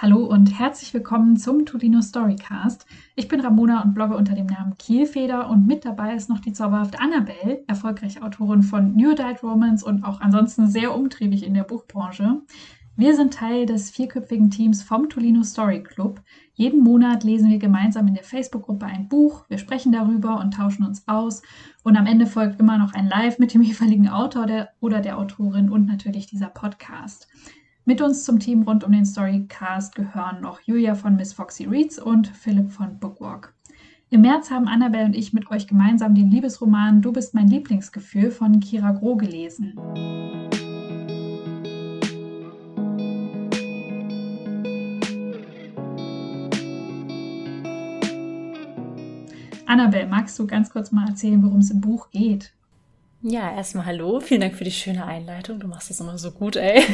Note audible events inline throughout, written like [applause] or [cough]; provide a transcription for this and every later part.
Hallo und herzlich willkommen zum Tolino Storycast. Ich bin Ramona und blogge unter dem Namen Kielfeder und mit dabei ist noch die zauberhafte Annabelle, erfolgreiche Autorin von New Adult Romance und auch ansonsten sehr umtriebig in der Buchbranche. Wir sind Teil des vierköpfigen Teams vom Tolino Story Club. Jeden Monat lesen wir gemeinsam in der Facebook-Gruppe ein Buch, wir sprechen darüber und tauschen uns aus und am Ende folgt immer noch ein Live mit dem jeweiligen Autor der, oder der Autorin und natürlich dieser Podcast. Mit uns zum Team rund um den Storycast gehören noch Julia von Miss Foxy Reads und Philipp von Bookwalk. Im März haben Annabelle und ich mit euch gemeinsam den Liebesroman Du bist mein Lieblingsgefühl von Kira Groh gelesen. Annabelle, magst du ganz kurz mal erzählen, worum es im Buch geht? Ja, erstmal hallo. Vielen Dank für die schöne Einleitung. Du machst das immer so gut, ey.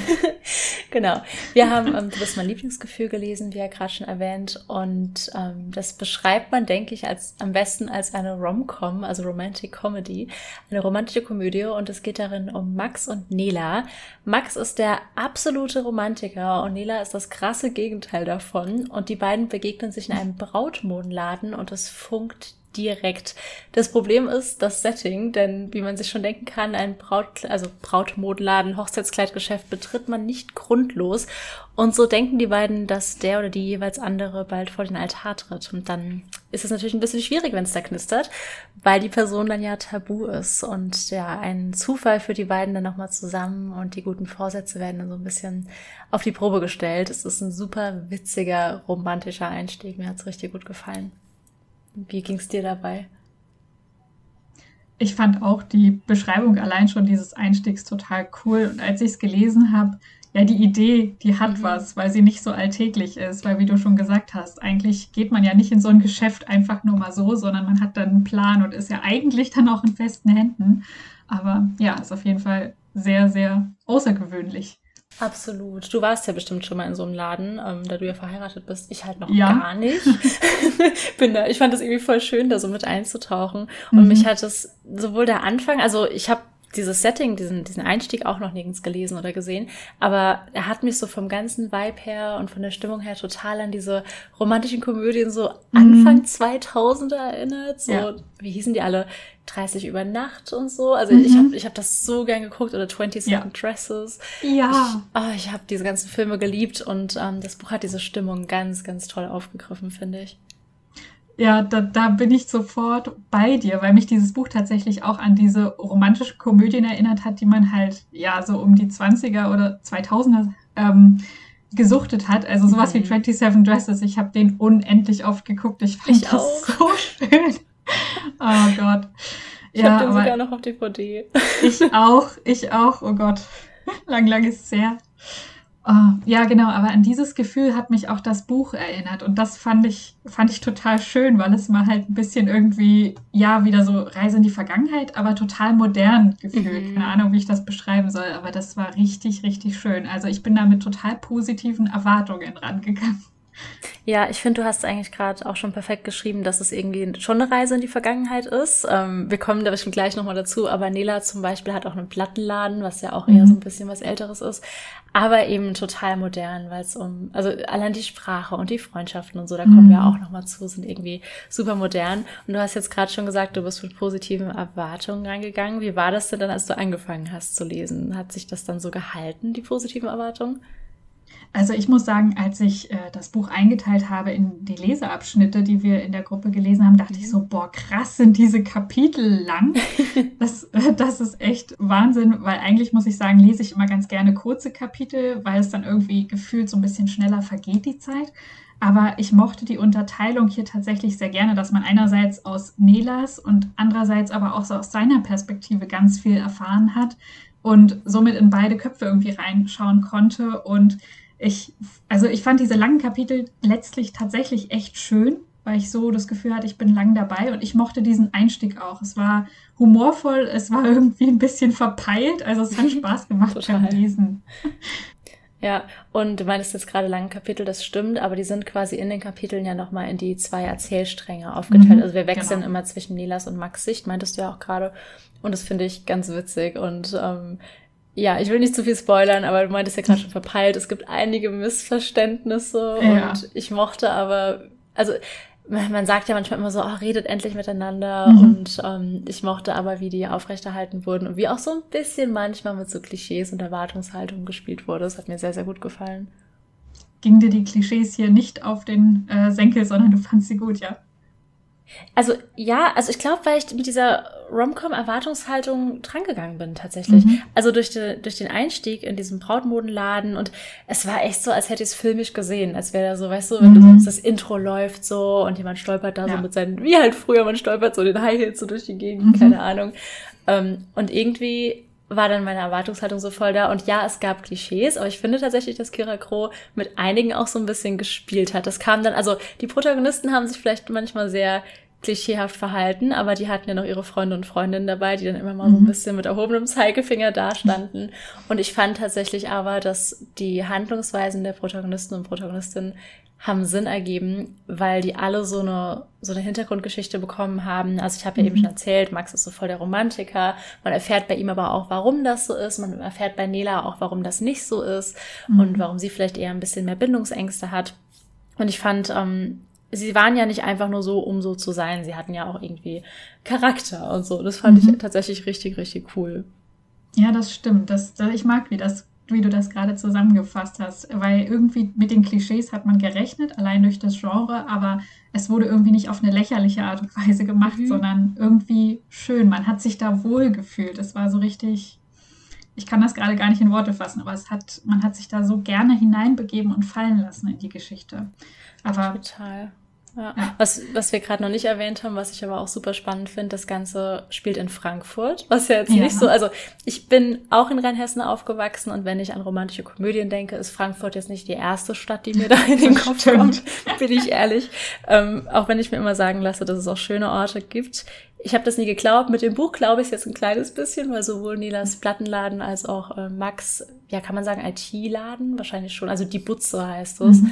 Genau. Wir haben ähm, Du bist mein Lieblingsgefühl gelesen, wie ja gerade schon erwähnt. Und ähm, das beschreibt man, denke ich, als am besten als eine Rom-Com, also Romantic Comedy. Eine romantische Komödie. Und es geht darin um Max und Nela. Max ist der absolute Romantiker und Nela ist das krasse Gegenteil davon. Und die beiden begegnen sich in einem Brautmodenladen und es funkt direkt. Das Problem ist das Setting, denn wie man sich schon denken kann, ein Braut, also Brautmodladen, Hochzeitskleidgeschäft betritt man nicht grundlos. Und so denken die beiden, dass der oder die jeweils andere bald vor den Altar tritt. Und dann ist es natürlich ein bisschen schwierig, wenn es da knistert, weil die Person dann ja tabu ist. Und ja, ein Zufall für die beiden dann nochmal zusammen und die guten Vorsätze werden dann so ein bisschen auf die Probe gestellt. Es ist ein super witziger, romantischer Einstieg. Mir hat's richtig gut gefallen. Wie ging es dir dabei? Ich fand auch die Beschreibung allein schon dieses Einstiegs total cool. Und als ich es gelesen habe, ja, die Idee, die hat mhm. was, weil sie nicht so alltäglich ist. Weil, wie du schon gesagt hast, eigentlich geht man ja nicht in so ein Geschäft einfach nur mal so, sondern man hat dann einen Plan und ist ja eigentlich dann auch in festen Händen. Aber ja, ist auf jeden Fall sehr, sehr außergewöhnlich. Absolut. Du warst ja bestimmt schon mal in so einem Laden, ähm, da du ja verheiratet bist. Ich halt noch ja. gar nicht. [laughs] Bin da, ich fand das irgendwie voll schön, da so mit einzutauchen. Und mhm. mich hat es sowohl der Anfang, also ich habe dieses Setting, diesen, diesen Einstieg auch noch nirgends gelesen oder gesehen. Aber er hat mich so vom ganzen Vibe her und von der Stimmung her total an diese romantischen Komödien so mhm. Anfang 2000er erinnert. So, ja. wie hießen die alle? 30 über Nacht und so. Also mhm. ich habe ich hab das so gern geguckt oder 27 ja. Dresses. Ja. Ich, oh, ich habe diese ganzen Filme geliebt und ähm, das Buch hat diese Stimmung ganz, ganz toll aufgegriffen, finde ich. Ja, da, da bin ich sofort bei dir, weil mich dieses Buch tatsächlich auch an diese romantische Komödien erinnert hat, die man halt ja so um die 20er oder 2000er ähm, gesuchtet hat. Also sowas mhm. wie 27 Dresses. Ich habe den unendlich oft geguckt. Ich fand ich das auch. [laughs] so schön. Oh Gott. Ich ja, habe den sogar noch auf DVD. Ich auch, ich auch. Oh Gott. Lang, lang ist es her. Oh, ja, genau, aber an dieses Gefühl hat mich auch das Buch erinnert und das fand ich, fand ich total schön, weil es mal halt ein bisschen irgendwie, ja, wieder so Reise in die Vergangenheit, aber total modern gefühlt. Mhm. Keine Ahnung, wie ich das beschreiben soll, aber das war richtig, richtig schön. Also ich bin da mit total positiven Erwartungen rangegangen. Ja, ich finde, du hast eigentlich gerade auch schon perfekt geschrieben, dass es irgendwie schon eine Reise in die Vergangenheit ist. Ähm, wir kommen da bestimmt gleich nochmal dazu, aber Nela zum Beispiel hat auch einen Plattenladen, was ja auch eher mhm. so ein bisschen was Älteres ist, aber eben total modern, weil es um, also allein die Sprache und die Freundschaften und so, da kommen mhm. wir auch nochmal zu, sind irgendwie super modern. Und du hast jetzt gerade schon gesagt, du bist mit positiven Erwartungen reingegangen. Wie war das denn dann, als du angefangen hast zu lesen? Hat sich das dann so gehalten, die positiven Erwartungen? Also ich muss sagen, als ich äh, das Buch eingeteilt habe in die Leseabschnitte, die wir in der Gruppe gelesen haben, dachte ich so, boah, krass sind diese Kapitel lang. [laughs] Das, äh, das ist echt Wahnsinn, weil eigentlich muss ich sagen, lese ich immer ganz gerne kurze Kapitel, weil es dann irgendwie gefühlt so ein bisschen schneller vergeht die Zeit. Aber ich mochte die Unterteilung hier tatsächlich sehr gerne, dass man einerseits aus Nelas und andererseits aber auch so aus seiner Perspektive ganz viel erfahren hat und somit in beide Köpfe irgendwie reinschauen konnte und ich, also ich fand diese langen Kapitel letztlich tatsächlich echt schön, weil ich so das Gefühl hatte, ich bin lang dabei und ich mochte diesen Einstieg auch. Es war humorvoll, es war [laughs] irgendwie ein bisschen verpeilt, also es hat Spaß [laughs] gemacht beim Lesen. Ja, und du meintest jetzt gerade lange Kapitel, das stimmt, aber die sind quasi in den Kapiteln ja nochmal in die zwei Erzählstränge aufgeteilt. Mhm, also wir wechseln genau. immer zwischen Nilas und Max Sicht, meintest du ja auch gerade. Und das finde ich ganz witzig. Und ähm, ja, ich will nicht zu viel spoilern, aber du meintest ja gerade schon verpeilt, es gibt einige Missverständnisse ja. und ich mochte aber, also man sagt ja manchmal immer so, oh, redet endlich miteinander mhm. und ähm, ich mochte aber, wie die aufrechterhalten wurden und wie auch so ein bisschen manchmal mit so Klischees und Erwartungshaltungen gespielt wurde. Das hat mir sehr, sehr gut gefallen. Ging dir die Klischees hier nicht auf den äh, Senkel, sondern du fandst sie gut, ja? Also ja, also ich glaube, weil ich mit dieser Romcom-Erwartungshaltung drangegangen bin tatsächlich. Mhm. Also durch, de, durch den Einstieg in diesem Brautmodenladen und es war echt so, als hätte ich es filmisch gesehen, als wäre da so, weißt du, wenn mhm. du, das Intro läuft so und jemand stolpert da ja. so mit seinen, wie halt früher, man stolpert so den High Heels so durch die Gegend, mhm. keine Ahnung. Ähm, und irgendwie war dann meine Erwartungshaltung so voll da. Und ja, es gab Klischees, aber ich finde tatsächlich, dass Kira Crow mit einigen auch so ein bisschen gespielt hat. Das kam dann, also die Protagonisten haben sich vielleicht manchmal sehr klischeehaft verhalten, aber die hatten ja noch ihre Freunde und Freundinnen dabei, die dann immer mal so ein mhm. bisschen mit erhobenem Zeigefinger dastanden. Und ich fand tatsächlich aber, dass die Handlungsweisen der Protagonisten und Protagonistinnen haben Sinn ergeben, weil die alle so eine, so eine Hintergrundgeschichte bekommen haben. Also ich habe ja mhm. eben schon erzählt, Max ist so voll der Romantiker. Man erfährt bei ihm aber auch, warum das so ist. Man erfährt bei Nela auch, warum das nicht so ist mhm. und warum sie vielleicht eher ein bisschen mehr Bindungsängste hat. Und ich fand, ähm, sie waren ja nicht einfach nur so, um so zu sein. Sie hatten ja auch irgendwie Charakter und so. Das fand mhm. ich tatsächlich richtig, richtig cool. Ja, das stimmt. Das, ich mag, wie das wie du das gerade zusammengefasst hast, weil irgendwie mit den Klischees hat man gerechnet, allein durch das Genre, aber es wurde irgendwie nicht auf eine lächerliche Art und Weise gemacht, mhm. sondern irgendwie schön. Man hat sich da wohl gefühlt. Es war so richtig, ich kann das gerade gar nicht in Worte fassen, aber es hat, man hat sich da so gerne hineinbegeben und fallen lassen in die Geschichte. Aber Total. Ja. Was, was wir gerade noch nicht erwähnt haben, was ich aber auch super spannend finde, das Ganze spielt in Frankfurt, was ja jetzt ja. nicht so, also ich bin auch in Rheinhessen aufgewachsen und wenn ich an romantische Komödien denke, ist Frankfurt jetzt nicht die erste Stadt, die mir da in den Kopf kommt, bin ich ehrlich. Ähm, auch wenn ich mir immer sagen lasse, dass es auch schöne Orte gibt. Ich habe das nie geglaubt. Mit dem Buch glaube ich es jetzt ein kleines bisschen, weil sowohl Nilas Plattenladen als auch äh, Max, ja kann man sagen IT-Laden, wahrscheinlich schon, also die Butze heißt es. Mhm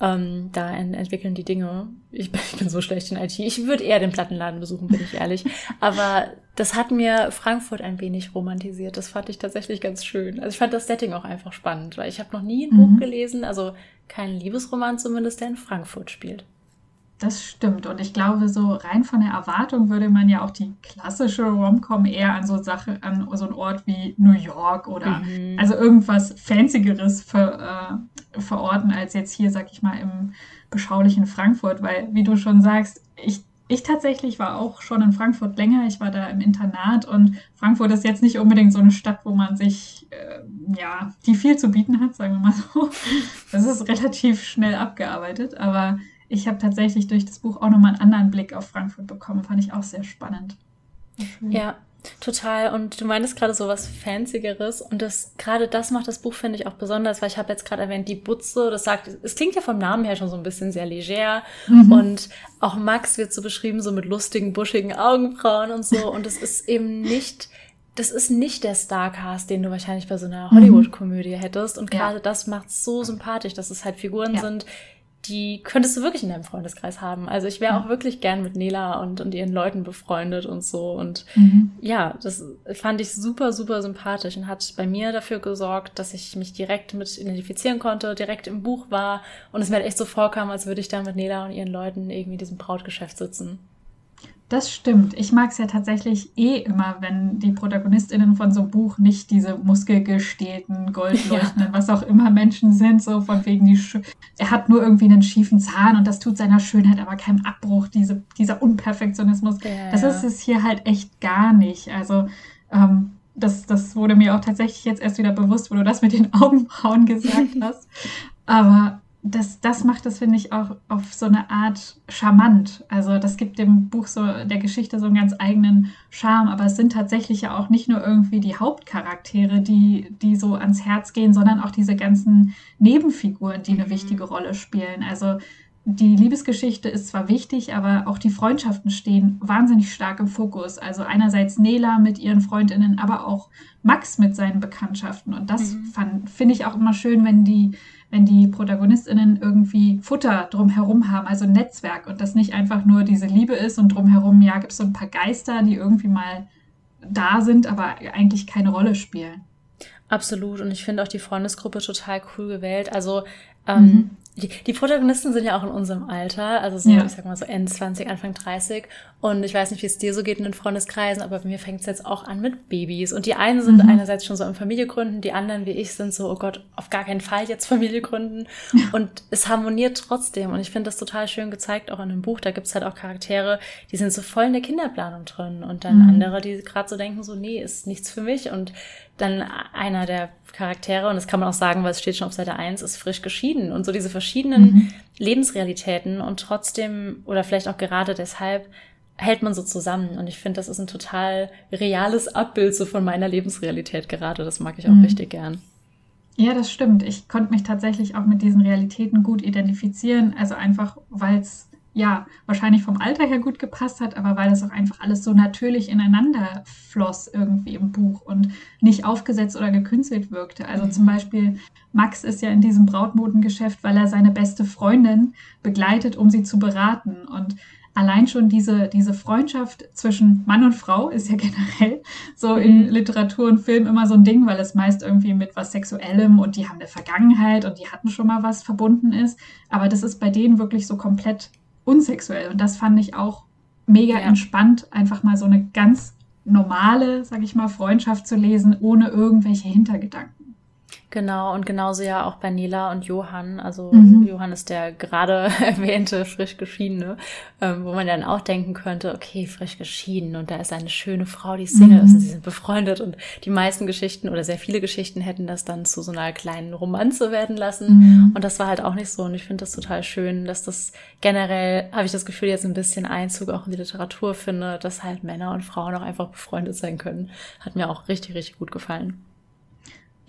ähm, da ent entwickeln die Dinge. Ich bin, ich bin so schlecht in IT. Ich würde eher den Plattenladen besuchen, bin ich ehrlich. Aber das hat mir Frankfurt ein wenig romantisiert. Das fand ich tatsächlich ganz schön. Also ich fand das Setting auch einfach spannend, weil ich habe noch nie ein mhm. Buch gelesen, also keinen Liebesroman zumindest, der in Frankfurt spielt. Das stimmt. Und ich glaube, so rein von der Erwartung würde man ja auch die klassische Romcom eher an so Sache, an so einen Ort wie New York oder mhm. also irgendwas Fancygeres ver, äh, verorten, als jetzt hier, sag ich mal, im beschaulichen Frankfurt. Weil, wie du schon sagst, ich, ich tatsächlich war auch schon in Frankfurt länger. Ich war da im Internat und Frankfurt ist jetzt nicht unbedingt so eine Stadt, wo man sich, äh, ja, die viel zu bieten hat, sagen wir mal so. Das ist relativ schnell abgearbeitet, aber ich habe tatsächlich durch das Buch auch nochmal einen anderen Blick auf Frankfurt bekommen. Fand ich auch sehr spannend. Ja, total. Und du meintest gerade so was Fancygeres. Und das, gerade das macht das Buch, finde ich, auch besonders, weil ich habe jetzt gerade erwähnt, die Butze, das sagt, es klingt ja vom Namen her schon so ein bisschen sehr leger. Mhm. Und auch Max wird so beschrieben, so mit lustigen, buschigen Augenbrauen und so. Und es ist eben nicht, das ist nicht der Starcast, den du wahrscheinlich bei so einer Hollywood-Komödie hättest. Und gerade ja. das macht so sympathisch, dass es halt Figuren ja. sind, die könntest du wirklich in deinem Freundeskreis haben. Also ich wäre auch wirklich gern mit Nela und, und ihren Leuten befreundet und so. Und mhm. ja, das fand ich super, super sympathisch und hat bei mir dafür gesorgt, dass ich mich direkt mit identifizieren konnte, direkt im Buch war und es mir halt echt so vorkam, als würde ich da mit Nela und ihren Leuten irgendwie in diesem Brautgeschäft sitzen. Das stimmt. Ich mag es ja tatsächlich eh immer, wenn die ProtagonistInnen von so einem Buch nicht diese muskelgestählten, goldleuchtenden, ja. was auch immer Menschen sind, so von wegen, die Sch er hat nur irgendwie einen schiefen Zahn und das tut seiner Schönheit aber keinen Abbruch, diese, dieser Unperfektionismus. Ja, das ist es hier halt echt gar nicht. Also, ähm, das, das wurde mir auch tatsächlich jetzt erst wieder bewusst, wo du das mit den [laughs] Augenbrauen gesagt hast. Aber das, das macht das, finde ich, auch auf so eine Art charmant. Also das gibt dem Buch so der Geschichte so einen ganz eigenen Charme, aber es sind tatsächlich ja auch nicht nur irgendwie die Hauptcharaktere, die, die so ans Herz gehen, sondern auch diese ganzen Nebenfiguren, die eine mhm. wichtige Rolle spielen. Also die Liebesgeschichte ist zwar wichtig, aber auch die Freundschaften stehen wahnsinnig stark im Fokus. Also einerseits Nela mit ihren Freundinnen, aber auch Max mit seinen Bekanntschaften. Und das mhm. finde ich auch immer schön, wenn die wenn die ProtagonistInnen irgendwie Futter drumherum haben, also Netzwerk und das nicht einfach nur diese Liebe ist und drumherum, ja, gibt es so ein paar Geister, die irgendwie mal da sind, aber eigentlich keine Rolle spielen. Absolut. Und ich finde auch die Freundesgruppe total cool gewählt. Also ähm, mhm. Die, die Protagonisten sind ja auch in unserem Alter, also so, ja. ich sag mal so Ende 20, Anfang 30. Und ich weiß nicht, wie es dir so geht in den Freundeskreisen, aber bei mir fängt es jetzt auch an mit Babys. Und die einen sind mhm. einerseits schon so im Familie gründen, die anderen wie ich sind so, oh Gott, auf gar keinen Fall jetzt Familie gründen. Ja. Und es harmoniert trotzdem. Und ich finde das total schön gezeigt, auch in dem Buch. Da gibt's halt auch Charaktere, die sind so voll in der Kinderplanung drin. Und dann mhm. andere, die gerade so denken, so, nee, ist nichts für mich. Und dann einer der Charaktere, und das kann man auch sagen, weil es steht schon auf Seite 1, ist frisch geschieden. Und so diese verschiedenen mhm. Lebensrealitäten und trotzdem, oder vielleicht auch gerade deshalb, hält man so zusammen. Und ich finde, das ist ein total reales Abbild so von meiner Lebensrealität gerade. Das mag ich auch mhm. richtig gern. Ja, das stimmt. Ich konnte mich tatsächlich auch mit diesen Realitäten gut identifizieren. Also einfach, weil es ja, wahrscheinlich vom Alter her gut gepasst hat, aber weil das auch einfach alles so natürlich ineinander floss irgendwie im Buch und nicht aufgesetzt oder gekünstelt wirkte. Also mhm. zum Beispiel Max ist ja in diesem Brautmodengeschäft, weil er seine beste Freundin begleitet, um sie zu beraten. Und allein schon diese, diese Freundschaft zwischen Mann und Frau ist ja [laughs] generell so in mhm. Literatur und Film immer so ein Ding, weil es meist irgendwie mit was Sexuellem und die haben eine Vergangenheit und die hatten schon mal was verbunden ist. Aber das ist bei denen wirklich so komplett unsexuell. Und das fand ich auch mega ja. entspannt, einfach mal so eine ganz normale, sag ich mal, Freundschaft zu lesen, ohne irgendwelche Hintergedanken. Genau, und genauso ja auch bei Nela und Johann. Also mhm. Johann ist der gerade [laughs] erwähnte frisch geschiedene, ähm, wo man dann auch denken könnte, okay, frisch geschieden und da ist eine schöne Frau, die Single mhm. ist und sie sind befreundet und die meisten Geschichten oder sehr viele Geschichten hätten das dann zu so einer kleinen Romanze werden lassen. Mhm. Und das war halt auch nicht so. Und ich finde das total schön, dass das generell, habe ich das Gefühl, jetzt ein bisschen Einzug auch in die Literatur finde, dass halt Männer und Frauen auch einfach befreundet sein können. Hat mir auch richtig, richtig gut gefallen.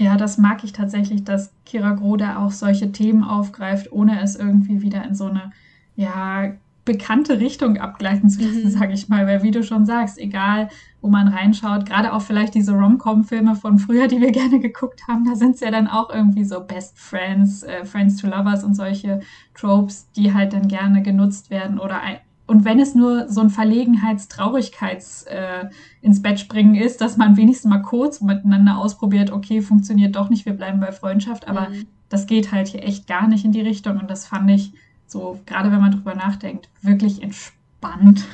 Ja, das mag ich tatsächlich, dass Kira Grode auch solche Themen aufgreift, ohne es irgendwie wieder in so eine, ja, bekannte Richtung abgleiten zu lassen, mhm. sage ich mal. Weil wie du schon sagst, egal wo man reinschaut, gerade auch vielleicht diese Rom-Com-Filme von früher, die wir [laughs] gerne geguckt haben, da sind es ja dann auch irgendwie so Best Friends, äh, Friends to Lovers und solche Tropes, die halt dann gerne genutzt werden oder ein, und wenn es nur so ein Verlegenheits-Traurigkeits äh, ins Bett springen ist, dass man wenigstens mal kurz miteinander ausprobiert, okay, funktioniert doch nicht, wir bleiben bei Freundschaft, aber mhm. das geht halt hier echt gar nicht in die Richtung und das fand ich so, gerade wenn man drüber nachdenkt, wirklich entspannt.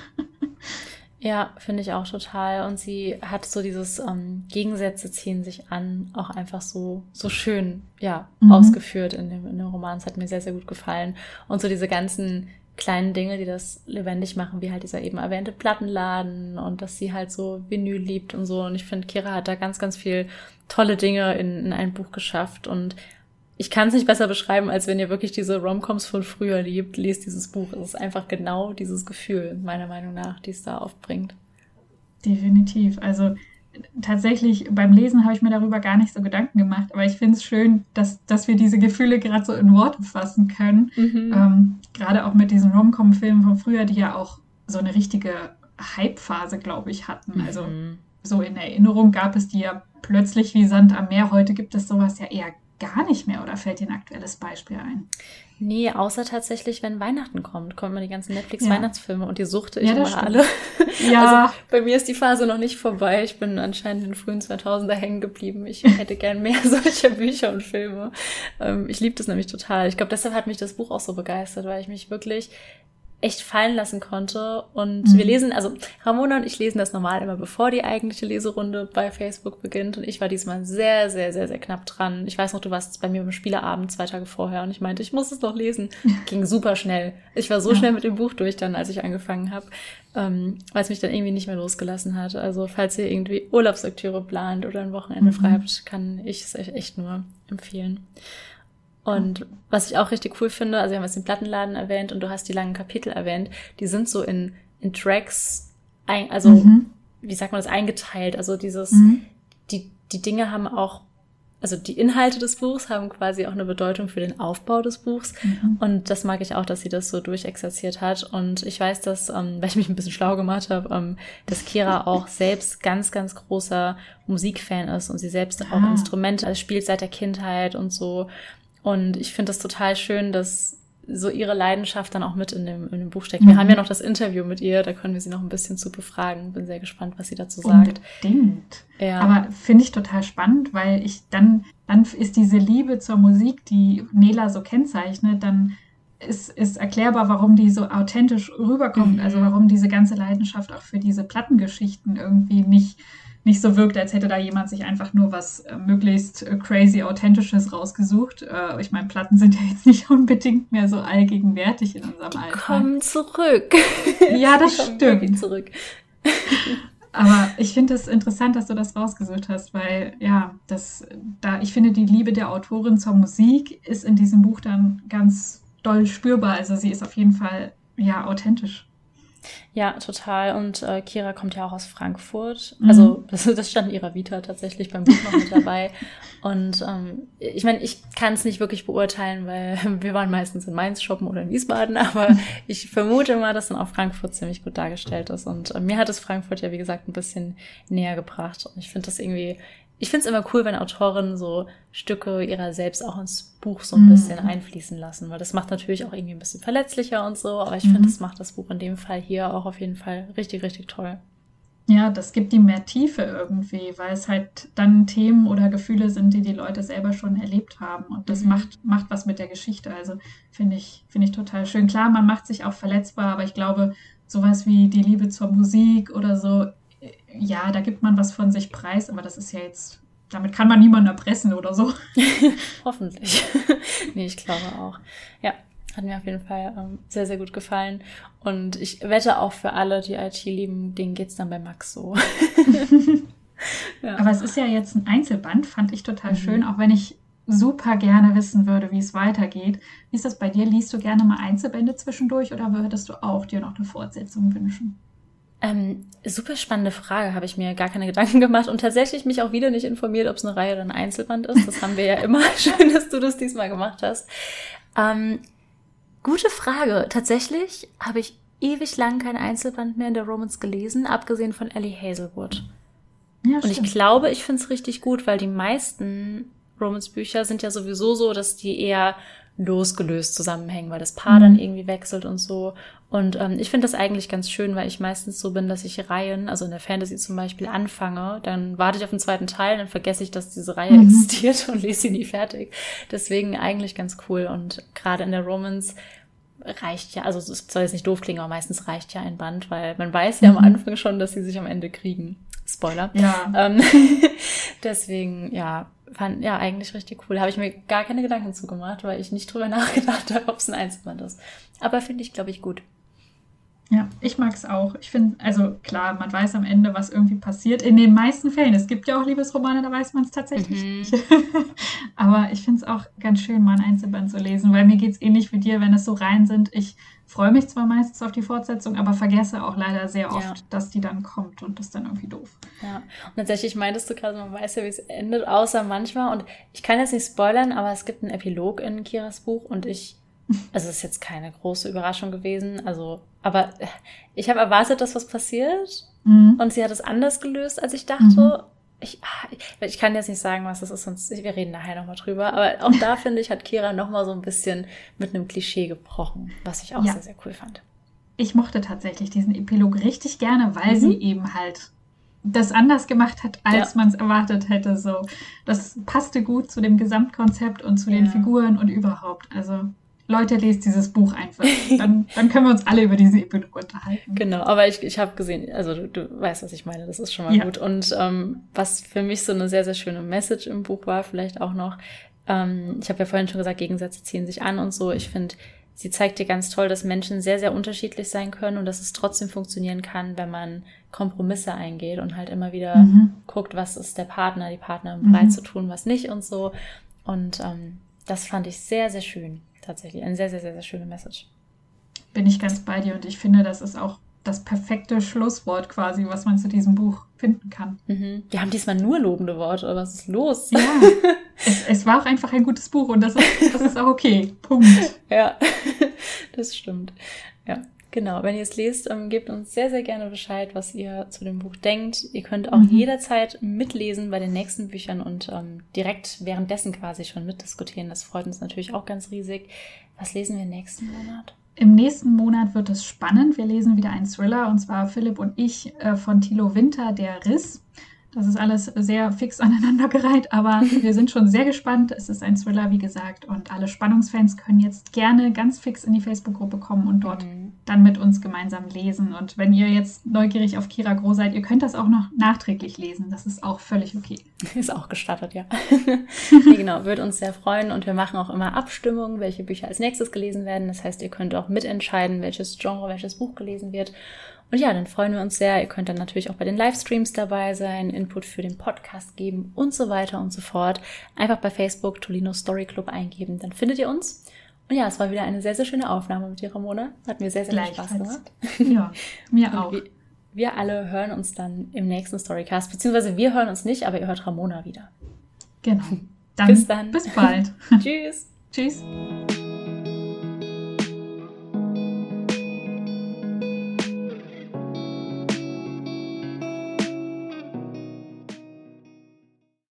Ja, finde ich auch total. Und sie hat so dieses ähm, Gegensätze ziehen sich an, auch einfach so, so schön, ja, mhm. ausgeführt in dem, in dem Roman. Es hat mir sehr, sehr gut gefallen. Und so diese ganzen kleinen Dinge, die das lebendig machen, wie halt dieser eben erwähnte Plattenladen und dass sie halt so Vinyl liebt und so. Und ich finde, Kira hat da ganz, ganz viel tolle Dinge in, in ein Buch geschafft und ich kann es nicht besser beschreiben, als wenn ihr wirklich diese Romcoms von früher liebt, lest dieses Buch. Es ist einfach genau dieses Gefühl, meiner Meinung nach, die es da aufbringt. Definitiv. Also tatsächlich beim Lesen habe ich mir darüber gar nicht so Gedanken gemacht, aber ich finde es schön, dass, dass wir diese Gefühle gerade so in Worte fassen können. Mhm. Ähm, gerade auch mit diesen Rom-Com-Filmen von früher, die ja auch so eine richtige Hype-Phase, glaube ich, hatten. Also mhm. so in Erinnerung gab es die ja plötzlich wie Sand am Meer. Heute gibt es sowas ja eher gar nicht mehr oder fällt dir ein aktuelles Beispiel ein? Nee, außer tatsächlich, wenn Weihnachten kommt, kommen immer die ganzen Netflix-Weihnachtsfilme ja. und die suchte ich ja, immer alle. [laughs] Ja. Also bei mir ist die Phase noch nicht vorbei. Ich bin anscheinend in den frühen 2000er hängen geblieben. Ich [laughs] hätte gern mehr [laughs] solcher Bücher und Filme. Ähm, ich liebe das nämlich total. Ich glaube, deshalb hat mich das Buch auch so begeistert, weil ich mich wirklich echt fallen lassen konnte. Und mhm. wir lesen, also Ramona und ich lesen das normal immer, bevor die eigentliche Leserunde bei Facebook beginnt. Und ich war diesmal sehr, sehr, sehr, sehr knapp dran. Ich weiß noch, du warst bei mir beim Spieleabend zwei Tage vorher und ich meinte, ich muss es noch lesen. [laughs] Ging super schnell. Ich war so ja. schnell mit dem Buch durch dann, als ich angefangen habe, ähm, weil es mich dann irgendwie nicht mehr losgelassen hat. Also falls ihr irgendwie Urlaubslektüre plant oder ein Wochenende mhm. frei habt, kann ich es euch echt nur empfehlen. Und was ich auch richtig cool finde, also wir haben jetzt den Plattenladen erwähnt und du hast die langen Kapitel erwähnt, die sind so in, in Tracks, ein, also mhm. wie sagt man das, eingeteilt. Also dieses, mhm. die, die Dinge haben auch, also die Inhalte des Buchs haben quasi auch eine Bedeutung für den Aufbau des Buchs. Mhm. Und das mag ich auch, dass sie das so durchexerziert hat. Und ich weiß, dass, ähm, [laughs] weil ich mich ein bisschen schlau gemacht habe, ähm, dass Kira auch [laughs] selbst ganz, ganz großer Musikfan ist und sie selbst ah. auch Instrumente spielt seit der Kindheit und so. Und ich finde das total schön, dass so ihre Leidenschaft dann auch mit in dem, in dem Buch steckt. Wir mhm. haben ja noch das Interview mit ihr, da können wir sie noch ein bisschen zu befragen. Bin sehr gespannt, was sie dazu sagt. Unbedingt. Ja. Aber finde ich total spannend, weil ich dann, dann ist diese Liebe zur Musik, die Nela so kennzeichnet, dann ist, ist erklärbar, warum die so authentisch rüberkommt. Mhm. Also warum diese ganze Leidenschaft auch für diese Plattengeschichten irgendwie nicht nicht so wirkt, als hätte da jemand sich einfach nur was äh, möglichst äh, crazy authentisches rausgesucht. Äh, ich meine, Platten sind ja jetzt nicht [laughs] unbedingt mehr so allgegenwärtig in unserem Die Alltag. Kommen zurück. [laughs] Ja, das stimmt. Zurück. Aber ich finde es das interessant, dass du das rausgesucht hast, weil ja, das da ich finde die Liebe der Autorin zur Musik ist in diesem Buch dann ganz doll spürbar. Also sie ist auf jeden Fall ja authentisch. Ja, total. Und äh, Kira kommt ja auch aus Frankfurt. Mhm. Also [laughs] das, das, stand in ihrer Vita tatsächlich beim Buch noch mit dabei. Und ähm, ich meine, ich kann es nicht wirklich beurteilen, weil [laughs] wir waren meistens in Mainz shoppen oder in Wiesbaden, [laughs] aber ich vermute mal, dass dann auch Frankfurt ziemlich gut dargestellt ist. Und äh, mir hat es Frankfurt ja, wie gesagt, ein bisschen näher gebracht. Und ich finde das irgendwie ich finde es immer cool, wenn Autorinnen so Stücke ihrer selbst auch ins Buch so ein mhm. bisschen einfließen lassen, weil das macht natürlich auch irgendwie ein bisschen verletzlicher und so, aber ich mhm. finde, das macht das Buch in dem Fall hier auch auf jeden Fall richtig, richtig toll. Ja, das gibt ihm mehr Tiefe irgendwie, weil es halt dann Themen oder Gefühle sind, die die Leute selber schon erlebt haben. Und das mhm. macht, macht was mit der Geschichte. Also finde ich, finde ich total schön. Klar, man macht sich auch verletzbar, aber ich glaube, sowas wie die Liebe zur Musik oder so ja, da gibt man was von sich preis, aber das ist ja jetzt, damit kann man niemanden erpressen oder so. [laughs] Hoffentlich. [laughs] nee, ich glaube auch. Ja, hat mir auf jeden Fall ähm, sehr, sehr gut gefallen. Und ich wette auch für alle, die IT lieben, denen geht es dann bei Max so. [laughs] ja. Aber es ist ja jetzt ein Einzelband, fand ich total mhm. schön, auch wenn ich super gerne wissen würde, wie es weitergeht. Wie ist das bei dir? Liest du gerne mal Einzelbände zwischendurch oder würdest du auch dir noch eine Fortsetzung wünschen? Ähm, super spannende Frage, habe ich mir gar keine Gedanken gemacht und tatsächlich mich auch wieder nicht informiert, ob es eine Reihe oder ein Einzelband ist. Das haben wir ja immer. [laughs] Schön, dass du das diesmal gemacht hast. Ähm, gute Frage. Tatsächlich habe ich ewig lang kein Einzelband mehr in der Romans gelesen, abgesehen von Ellie Hazelwood. Ja, und ich glaube, ich finde es richtig gut, weil die meisten Romans-Bücher sind ja sowieso so, dass die eher losgelöst zusammenhängen, weil das Paar mhm. dann irgendwie wechselt und so. Und ähm, ich finde das eigentlich ganz schön, weil ich meistens so bin, dass ich Reihen, also in der Fantasy zum Beispiel, anfange, dann warte ich auf den zweiten Teil, dann vergesse ich, dass diese Reihe mhm. existiert [laughs] und lese sie nie fertig. Deswegen eigentlich ganz cool. Und gerade in der Romance reicht ja, also es soll jetzt nicht doof klingen, aber meistens reicht ja ein Band, weil man weiß ja mhm. am Anfang schon, dass sie sich am Ende kriegen. Spoiler. Ja. Ähm, [laughs] deswegen, ja, fand ja eigentlich richtig cool. Habe ich mir gar keine Gedanken zugemacht, weil ich nicht drüber [laughs] nachgedacht habe, ob es ein Einzelband ist. Aber finde ich, glaube ich, gut. Ja, ich mag es auch. Ich finde, also klar, man weiß am Ende, was irgendwie passiert. In den meisten Fällen. Es gibt ja auch Liebesromane, da weiß man es tatsächlich mhm. nicht. [laughs] Aber ich finde es auch ganz schön, mal ein Einzelband zu lesen, weil mir geht es ähnlich wie dir, wenn es so rein sind. Ich freue mich zwar meistens auf die Fortsetzung, aber vergesse auch leider sehr oft, ja. dass die dann kommt und das ist dann irgendwie doof. Ja, und tatsächlich meintest du gerade, man weiß ja, wie es endet, außer manchmal. Und ich kann jetzt nicht spoilern, aber es gibt einen Epilog in Kiras Buch und ich also es ist jetzt keine große Überraschung gewesen. Also, aber ich habe erwartet, dass was passiert. Mhm. Und sie hat es anders gelöst, als ich dachte. Mhm. Ich, ah, ich kann jetzt nicht sagen, was das ist, sonst wir reden nachher nochmal drüber. Aber auch da [laughs] finde ich, hat Kira nochmal so ein bisschen mit einem Klischee gebrochen, was ich auch ja. sehr, sehr cool fand. Ich mochte tatsächlich diesen Epilog richtig gerne, weil mhm. sie eben halt das anders gemacht hat, als ja. man es erwartet hätte. So, das passte gut zu dem Gesamtkonzept und zu ja. den Figuren und überhaupt. Also Leute, lest dieses Buch einfach. [laughs] Dann, dann können wir uns alle über diese Epilog unterhalten. Genau, aber ich, ich habe gesehen, also du, du weißt, was ich meine, das ist schon mal ja. gut. Und ähm, was für mich so eine sehr, sehr schöne Message im Buch war, vielleicht auch noch, ähm, ich habe ja vorhin schon gesagt, Gegensätze ziehen sich an und so. Ich finde, sie zeigt dir ganz toll, dass Menschen sehr, sehr unterschiedlich sein können und dass es trotzdem funktionieren kann, wenn man Kompromisse eingeht und halt immer wieder mhm. guckt, was ist der Partner, die Partnerin bereit mhm. zu tun, was nicht und so. Und ähm, das fand ich sehr, sehr schön tatsächlich eine sehr, sehr, sehr, sehr schöne Message. Bin ich ganz bei dir und ich finde, das ist auch das perfekte Schlusswort quasi, was man zu diesem Buch finden kann. Mhm. Wir haben diesmal nur lobende Worte, was ist los? Ja, es, es, war auch einfach ein gutes Buch und das ist, das ist auch okay. Punkt. [laughs] Ja, [laughs] das stimmt. Ja. Genau, wenn ihr es lest, ähm, gebt uns sehr, sehr gerne Bescheid, was ihr zu dem Buch denkt. Ihr könnt auch mhm. jederzeit mitlesen bei den nächsten Büchern und ähm, direkt währenddessen quasi schon mitdiskutieren. Das freut uns natürlich auch ganz riesig. Was lesen wir nächsten Monat? Im nächsten Monat wird es spannend. Wir lesen wieder einen Thriller und zwar Philipp und ich äh, von Thilo Winter, Der Riss. Das ist alles sehr fix [laughs] aneinandergereiht, aber wir sind schon sehr gespannt. Es ist ein Thriller, wie gesagt, und alle Spannungsfans können jetzt gerne ganz fix in die Facebook-Gruppe kommen und dort mhm. Dann mit uns gemeinsam lesen. Und wenn ihr jetzt neugierig auf Kira Groh seid, ihr könnt das auch noch nachträglich lesen. Das ist auch völlig okay. [laughs] Ist auch gestattet, ja. [laughs] nee, genau, würde uns sehr freuen und wir machen auch immer Abstimmungen, welche Bücher als nächstes gelesen werden. Das heißt, ihr könnt auch mitentscheiden, welches Genre, welches Buch gelesen wird. Und ja, dann freuen wir uns sehr. Ihr könnt dann natürlich auch bei den Livestreams dabei sein, Input für den Podcast geben und so weiter und so fort. Einfach bei Facebook Tolino Story Club eingeben, dann findet ihr uns. Und ja, es war wieder eine sehr, sehr schöne Aufnahme mit dir, Ramona. Hat mir sehr, sehr viel Spaß gemacht. Ja, mir auch. Wir, wir alle hören uns dann im nächsten Storycast, beziehungsweise wir hören uns nicht, aber ihr hört Ramona wieder. Genau. [laughs] Dann bis dann. Bis bald. [laughs] Tschüss. Tschüss.